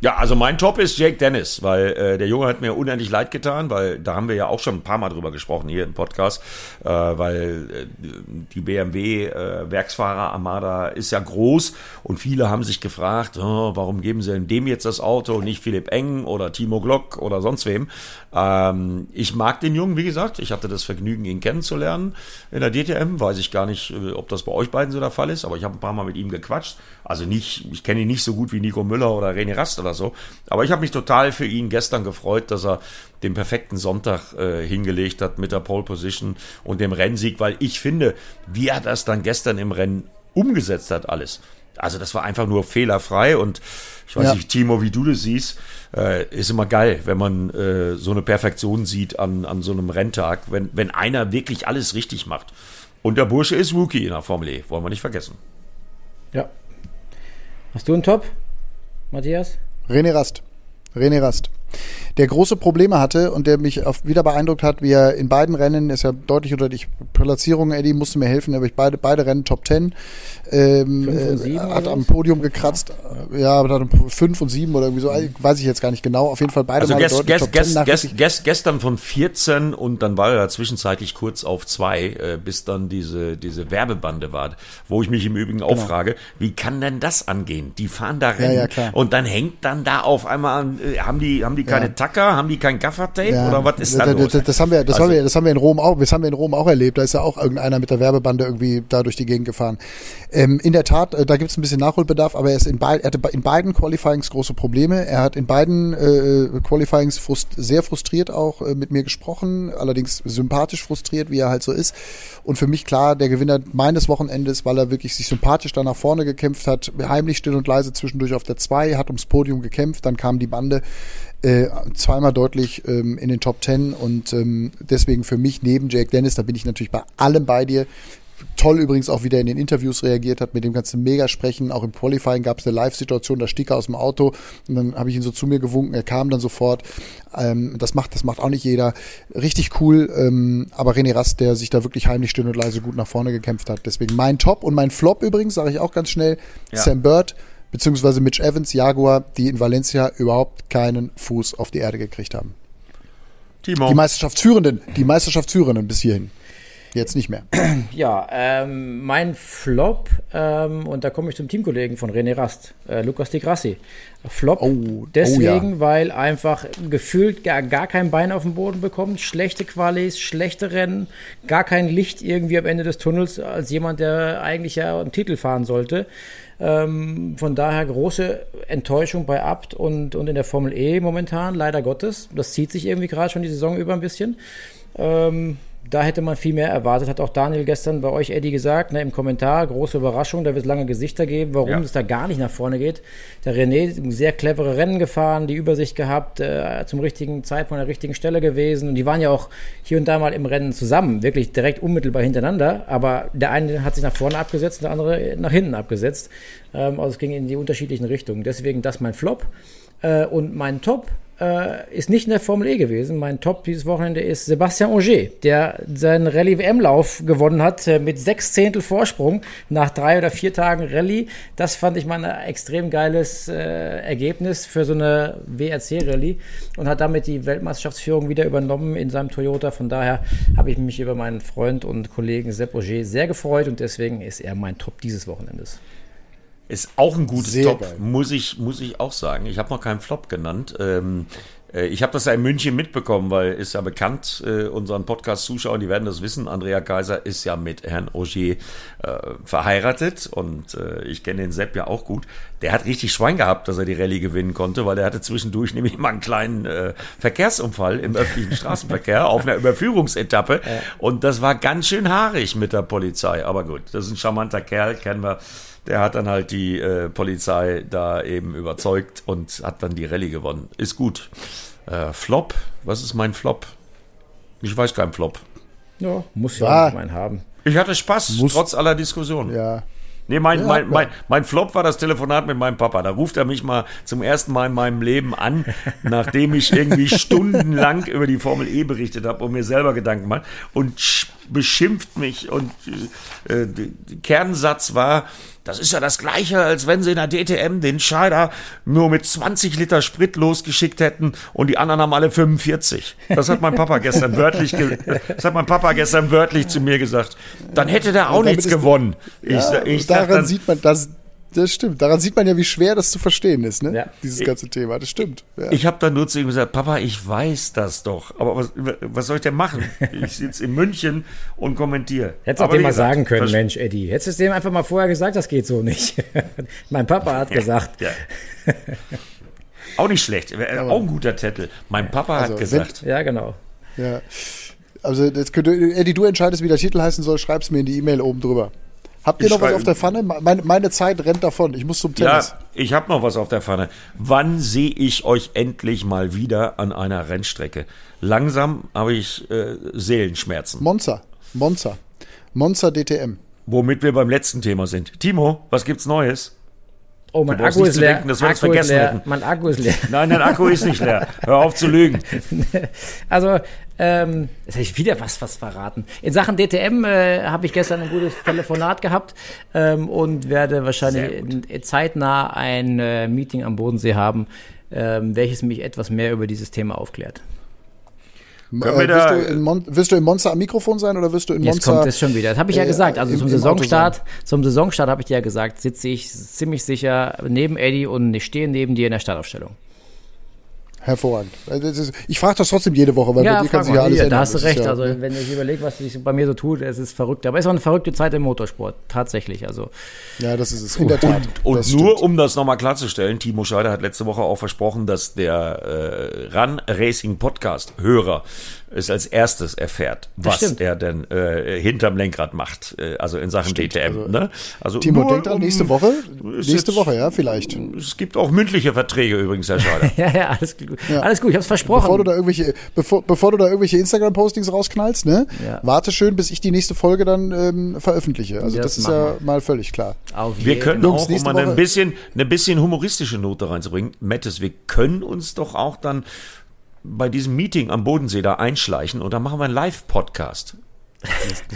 Ja, also mein Top ist Jake Dennis, weil äh, der Junge hat mir unendlich leid getan, weil da haben wir ja auch schon ein paar Mal drüber gesprochen hier im Podcast, äh, weil äh, die BMW äh, ist ja groß und viele haben sich gefragt, oh, warum geben sie dem jetzt das Auto und nicht Philipp Eng oder Timo Glock oder sonst wem. Ähm, ich mag den Jungen, wie gesagt, ich hatte das Vergnügen, ihn kennenzulernen in der DTM, weiß ich gar nicht, äh, ob das bei euch beiden so der Fall ist, aber ich habe ein paar Mal mit ihm gequatscht. Also nicht, ich kenne ihn nicht so gut wie Nico Müller oder René Rast so. Aber ich habe mich total für ihn gestern gefreut, dass er den perfekten Sonntag äh, hingelegt hat mit der Pole Position und dem Rennsieg, weil ich finde, wie er das dann gestern im Rennen umgesetzt hat, alles. Also das war einfach nur fehlerfrei und ich weiß ja. nicht, Timo, wie du das siehst, äh, ist immer geil, wenn man äh, so eine Perfektion sieht an, an so einem Renntag, wenn, wenn einer wirklich alles richtig macht. Und der Bursche ist Rookie in der Formel E, wollen wir nicht vergessen. Ja. Hast du einen Top, Matthias? René Rast. René Rast. Der große Probleme hatte und der mich auf, wieder beeindruckt hat, wie er in beiden Rennen, ist ja deutlich unter die Platzierung, Eddie musste mir helfen, aber ich beide, beide Rennen Top 10, ähm, äh, hat am Podium gekratzt, ja, aber dann 5 und 7 oder irgendwie so, weiß ich jetzt gar nicht genau, auf jeden Fall beide also Mal gest, gest, gest, gest, gest, gestern von 14 und dann war er zwischenzeitlich kurz auf 2, äh, bis dann diese, diese Werbebande war, wo ich mich im Übrigen auch genau. frage, wie kann denn das angehen? Die fahren da Rennen ja, ja, und dann hängt dann da auf einmal, äh, haben die, haben die keine ja. Tacker? Haben die kein Gaffertape ja. oder was ist da los? Das, das, haben wir, das also, haben wir, das haben wir in Rom auch, das haben wir in Rom auch erlebt. Da ist ja auch irgendeiner mit der Werbebande irgendwie da durch die Gegend gefahren. Ähm, in der Tat, äh, da gibt es ein bisschen Nachholbedarf, aber er ist in, beid, er hatte in beiden Qualifyings große Probleme. Er hat in beiden äh, Qualifyings frust sehr frustriert auch äh, mit mir gesprochen, allerdings sympathisch frustriert, wie er halt so ist. Und für mich klar, der Gewinner meines Wochenendes, weil er wirklich sich sympathisch da nach vorne gekämpft hat, heimlich still und leise zwischendurch auf der 2, hat ums Podium gekämpft, dann kam die Bande äh, zweimal deutlich ähm, in den Top Ten und ähm, deswegen für mich neben Jake Dennis, da bin ich natürlich bei allem bei dir. Toll übrigens auch wieder in den Interviews reagiert hat, mit dem ganzen mega sprechen. Auch im Qualifying gab es eine Live-Situation, da stieg er aus dem Auto und dann habe ich ihn so zu mir gewunken, er kam dann sofort. Ähm, das macht, das macht auch nicht jeder. Richtig cool, ähm, aber René Rast, der sich da wirklich heimlich still und leise gut nach vorne gekämpft hat. Deswegen mein Top und mein Flop übrigens, sage ich auch ganz schnell, ja. Sam Bird beziehungsweise Mitch Evans, Jaguar, die in Valencia überhaupt keinen Fuß auf die Erde gekriegt haben. Timo. Die Meisterschaftsführenden, die Meisterschaftsführenden bis hierhin. Jetzt nicht mehr. Ja, ähm, mein Flop, ähm, und da komme ich zum Teamkollegen von René Rast, äh, Lukas Di Grassi. Flop Oh, deswegen, oh ja. weil einfach gefühlt gar, gar kein Bein auf den Boden bekommt, schlechte Qualis, schlechte Rennen, gar kein Licht irgendwie am Ende des Tunnels als jemand, der eigentlich ja einen Titel fahren sollte. Ähm, von daher große Enttäuschung bei Abt und, und in der Formel E momentan, leider Gottes. Das zieht sich irgendwie gerade schon die Saison über ein bisschen. Ähm, da hätte man viel mehr erwartet, hat auch Daniel gestern bei euch, Eddie, gesagt, ne, im Kommentar, große Überraschung, da wird es lange Gesichter geben, warum Ja. es da gar nicht nach vorne geht. Der René, sehr clevere Rennen gefahren, die Übersicht gehabt, äh, zum richtigen Zeitpunkt an der richtigen Stelle gewesen und die waren ja auch hier und da mal im Rennen zusammen, wirklich direkt unmittelbar hintereinander, aber der eine hat sich nach vorne abgesetzt, der andere nach hinten abgesetzt. Ähm, also es ging in die unterschiedlichen Richtungen. Deswegen das mein Flop. Äh, und mein Top äh, ist nicht in der Formel E gewesen. Mein Top dieses Wochenende ist Sebastian Ogier, der seinen Rallye-WM-Lauf gewonnen hat äh, mit sechs Zehntel Vorsprung nach drei oder vier Tagen Rallye. Das fand ich mal ein extrem geiles äh, Ergebnis für so eine WRC-Rallye und hat damit die Weltmeisterschaftsführung wieder übernommen in seinem Toyota. Von daher habe ich mich über meinen Freund und Kollegen Sepp Ogier sehr gefreut und deswegen ist er mein Top dieses Wochenendes. Ist auch ein gutes Sehr Top, geil. muss ich, muss ich auch sagen. Ich habe noch keinen Flop genannt. Ähm, äh, ich habe das ja in München mitbekommen, weil ist ja bekannt, äh, unseren Podcast-Zuschauern, die werden das wissen. Andrea Kaiser ist ja mit Herrn Augier äh, verheiratet und äh, ich kenne den Sepp ja auch gut. Der hat richtig Schwein gehabt, dass er die Rallye gewinnen konnte, weil er hatte zwischendurch nämlich mal einen kleinen äh, Verkehrsunfall im öffentlichen Straßenverkehr auf einer Überführungsetappe und das war ganz schön haarig mit der Polizei. Aber gut, das ist ein charmanter Kerl, kennen wir. Der hat dann halt die äh, Polizei da eben überzeugt und hat dann die Rallye gewonnen. Ist gut. Äh, Flop? Was ist mein Flop? Ich weiß keinen Flop. Ja, muss ja auch meinen haben. Ich hatte Spaß, Muss- trotz aller Diskussionen. Ja. Nee, mein, Ja, mein, mein, mein Flop war das Telefonat mit meinem Papa. Da ruft er mich mal zum ersten Mal in meinem Leben an, nachdem ich irgendwie stundenlang über die Formel E berichtet habe und mir selber Gedanken gemacht und sch- beschimpft mich und äh, der Kernsatz war, das ist ja das Gleiche, als wenn sie in der DTM den Scheider nur mit 20 Liter Sprit losgeschickt hätten und die anderen haben alle 45. Das hat mein Papa gestern wörtlich, ge das hat mein Papa gestern wörtlich zu mir gesagt. Dann hätte der auch nichts gewonnen. Ich, Ja, ich sag daran dann, sieht man, das, das stimmt. Daran sieht man ja, wie schwer das zu verstehen ist, ne? Ja. Dieses ganze Thema. Das stimmt. Ja. Ich habe dann nur zu ihm gesagt, Papa, ich weiß das doch. Aber was, was soll ich denn machen? Ich sitze in München und kommentiere. Hättest du dem mal gesagt, sagen können, das- Mensch, Eddie. Hättest du es dem einfach mal vorher gesagt, das geht so nicht. mein Papa hat gesagt. Ja. Auch nicht schlecht. Auch ein guter Titel. Mein Papa Also, hat gesagt. Ja, genau. Ja. Also, jetzt könnte, Eddie, du entscheidest, wie der Titel heißen soll, schreib's mir in die E-Mail oben drüber. Habt ihr Ich noch was auf der Pfanne? Meine, meine Zeit rennt davon. Ich muss zum Ja, Tennis. ich habe noch was auf der Pfanne. Wann sehe ich euch endlich mal wieder an einer Rennstrecke? Langsam habe ich äh, Seelenschmerzen. Monza. Monza. Monza DTM. Womit wir beim letzten Thema sind. Timo, was gibt's Neues? Oh, mein Akku ist leer. denken, dass wir Akku vergessen leer. hätten. Mein Akku ist leer. Nein, dein Akku ist nicht leer. Hör auf zu lügen. Also, ähm, jetzt habe ich wieder was, was verraten. In Sachen DTM äh, habe ich gestern ein gutes Telefonat gehabt ähm, und werde wahrscheinlich zeitnah ein äh, Meeting am Bodensee haben, ähm, welches mich etwas mehr über dieses Thema aufklärt. Können Äh, wir wirst, du in Mon wirst du in Monza am Mikrofon sein oder wirst du in Jetzt Monza? kommt es schon wieder. Das habe ich ja äh, gesagt. Also im- zum im Saisonstart, zum Saisonstart habe ich dir ja gesagt, sitze ich ziemlich sicher neben Eddie und ich stehe neben dir in der Startaufstellung. Hervorragend. Das ist- Ich frage das trotzdem jede Woche, weil bei dir kann sich ja alles ändern. Da hast du recht. Ja, also wenn ich überlege, was sich bei mir so tut, es ist verrückt. Aber es ist auch eine verrückte Zeit im Motorsport. Tatsächlich. Also ja, das ist es. In der Tat. Und das nur stimmt. um das nochmal klarzustellen, Timo Scheider hat letzte Woche auch versprochen, dass der äh, Run Racing Podcast Hörer es als erstes erfährt, was stimmt. er denn äh, hinterm Lenkrad macht, äh, also in Sachen DTM. ne? also Timo, nur denk dran, um- nächste Woche. Nächste jetzt- Woche, ja, vielleicht. Es gibt auch mündliche Verträge übrigens, Herr Scheider. ja, ja, alles gut. Alles gut. Ich habe es versprochen. Bevor du da irgendwelche, bevor, bevor du da irgendwelche Instagram-Postings rausknallst, ne? Ja. Warte schön, bis ich die nächste Folge dann ähm, veröffentliche. Also Das das, ist ja mal völlig klar. Auf Wir können Jungs, auch, um mal Woche- bisschen, eine bisschen humoristische Note reinzubringen, Mattes, wir können uns doch auch dann bei diesem Meeting am Bodensee da einschleichen und dann machen wir einen Live-Podcast.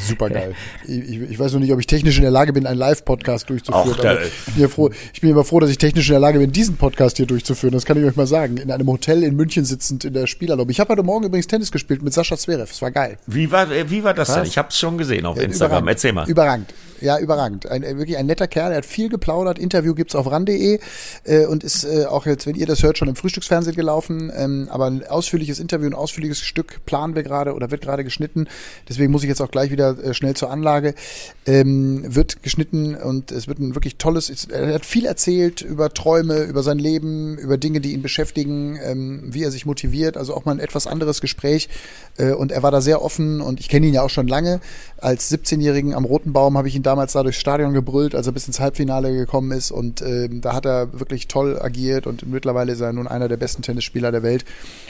Super geil. Ich, ich, weiß noch nicht, ob ich technisch in der Lage bin, einen Live-Podcast durchzuführen. Ach, ich, bin ja froh, ich bin immer froh, dass ich technisch in der Lage bin, diesen Podcast hier durchzuführen. Das kann ich euch mal sagen. In einem Hotel in München sitzend in der Spielerlobby. Ich habe heute Morgen übrigens Tennis gespielt mit Sascha Zverev. Das war geil. Wie war, wie war das Was? denn? Ich habe es schon gesehen auf Instagram. Erzähl mal. Überragend. Ja, überragend. Ein, wirklich ein netter Kerl. Er hat viel geplaudert. Interview gibt's auf ran.de äh, und ist äh, auch jetzt, wenn ihr das hört, schon im Frühstücksfernsehen gelaufen. Ähm, aber ein ausführliches Interview, ein ausführliches Stück planen wir gerade oder wird gerade geschnitten. Deswegen muss ich jetzt auch gleich wieder äh, schnell zur Anlage. Ähm, wird geschnitten und es wird ein wirklich tolles. Er hat viel erzählt über Träume, über sein Leben, über Dinge, die ihn beschäftigen, ähm, wie er sich motiviert. Also auch mal ein etwas anderes Gespräch. Äh, und er war da sehr offen und ich kenne ihn ja auch schon lange. Als 17-Jährigen am Roten Baum habe ich ihn da damals da durchs Stadion gebrüllt, als er bis ins Halbfinale gekommen ist. Und ähm, da hat er wirklich toll agiert und mittlerweile ist er nun einer der besten Tennisspieler der Welt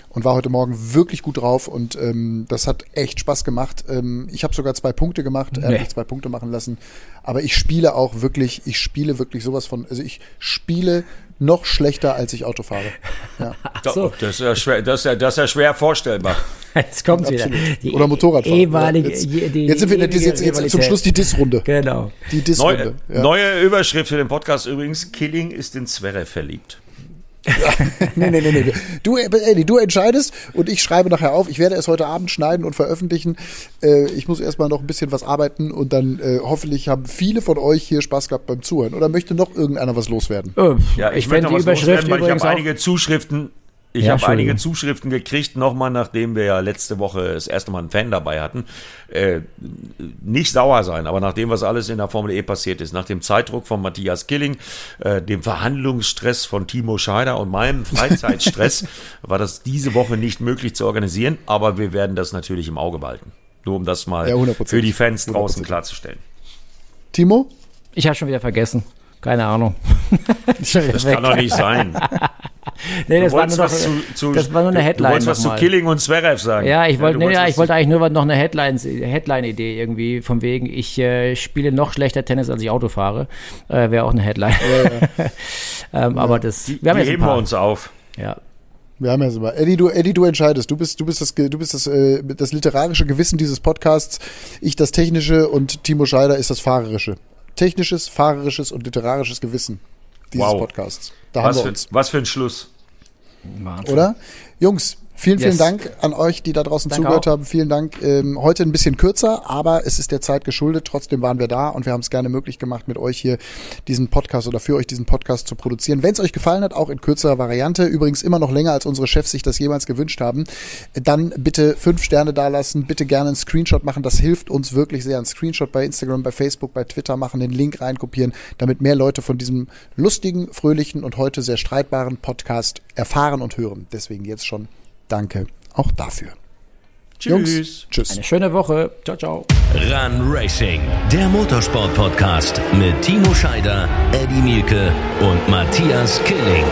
und war heute Morgen wirklich gut drauf und ähm, das hat echt Spaß gemacht. Ähm, ich habe sogar zwei Punkte gemacht, er hat mich zwei Punkte machen lassen. Aber ich spiele auch wirklich, ich spiele wirklich sowas von, also ich spiele noch schlechter, als ich Auto fahre. Ja. So. Das, ist ja schwer, das, ist ja, das ist ja schwer vorstellbar. Jetzt kommt wieder. Die Oder Motorradfahren. Ehemalige, jetzt, jetzt sind wir jetzt, jetzt, jetzt zum Schluss die Diss-Runde. Genau. Die Diss-Runde. Neue, ja. neue Überschrift für den Podcast übrigens: Killing ist in Zverev verliebt. nee, nee, nee, nee. Du, Eddie, du entscheidest und ich schreibe nachher auf. Ich werde es heute Abend schneiden und veröffentlichen. Äh, ich muss erstmal noch ein bisschen was arbeiten und dann äh, hoffentlich haben viele von euch hier Spaß gehabt beim Zuhören. Oder möchte noch irgendeiner was loswerden? Oh, ja, ich, ich möchte noch was loswerden, weil ich habe einige Zuschriften ich ja, habe einige Zuschriften gekriegt, nochmal, nachdem wir ja letzte Woche das erste Mal einen Fan dabei hatten. Äh, nicht sauer sein, aber nachdem was alles in der Formel E passiert ist, nach dem Zeitdruck von Matthias Killing, äh, dem Verhandlungsstress von Timo Scheider und meinem Freizeitstress, war das diese Woche nicht möglich zu organisieren, aber wir werden das natürlich im Auge behalten. Nur um das mal ja, für die Fans draußen 100%. klarzustellen. Timo? Ich habe schon wieder vergessen. Keine Ahnung. das kann doch nicht sein. nee, das war, nur noch, zu, zu, das war nur eine Headline. Du wolltest was zu Killing und Zverev sagen. Ja, ich wollte, ja, nee, ja, ich wollte eigentlich nur noch eine Headline, Headline-Idee irgendwie, von wegen, ich äh, spiele noch schlechter Tennis, als ich Auto fahre. Äh, Wäre auch eine Headline. Ja, ähm, aber das, die, wir haben die heben wir uns auf. Ja. Wir haben ja so mal. Eddie, du, Eddie, du entscheidest. Du bist, du bist das, du bist das, äh, das literarische Gewissen dieses Podcasts. Ich das technische und Timo Scheider ist das fahrerische technisches, fahrerisches und literarisches Gewissen dieses wow. Podcasts. Da was, haben wir uns. Für, was für ein Schluss. Wahnsinn. Oder? Jungs, Vielen, yes. vielen Dank an euch, die da draußen Danke zugehört auch. haben. Vielen Dank. Ähm, heute ein bisschen kürzer, aber es ist der Zeit geschuldet. Trotzdem waren wir da und wir haben es gerne möglich gemacht, mit euch hier diesen Podcast oder für euch diesen Podcast zu produzieren. Wenn es euch gefallen hat, auch in kürzerer Variante, übrigens immer noch länger, als unsere Chefs sich das jemals gewünscht haben, dann bitte fünf Sterne dalassen, bitte gerne einen Screenshot machen. Das hilft uns wirklich sehr. Ein Screenshot bei Instagram, bei Facebook, bei Twitter machen, den Link reinkopieren, damit mehr Leute von diesem lustigen, fröhlichen und heute sehr streitbaren Podcast erfahren und hören. Deswegen jetzt schon Danke auch dafür. Tschüss. Jungs, tschüss. Eine schöne Woche. Ciao, ciao. Run Racing, der Motorsport-Podcast mit Timo Scheider, Eddie Mielke und Matthias Killing.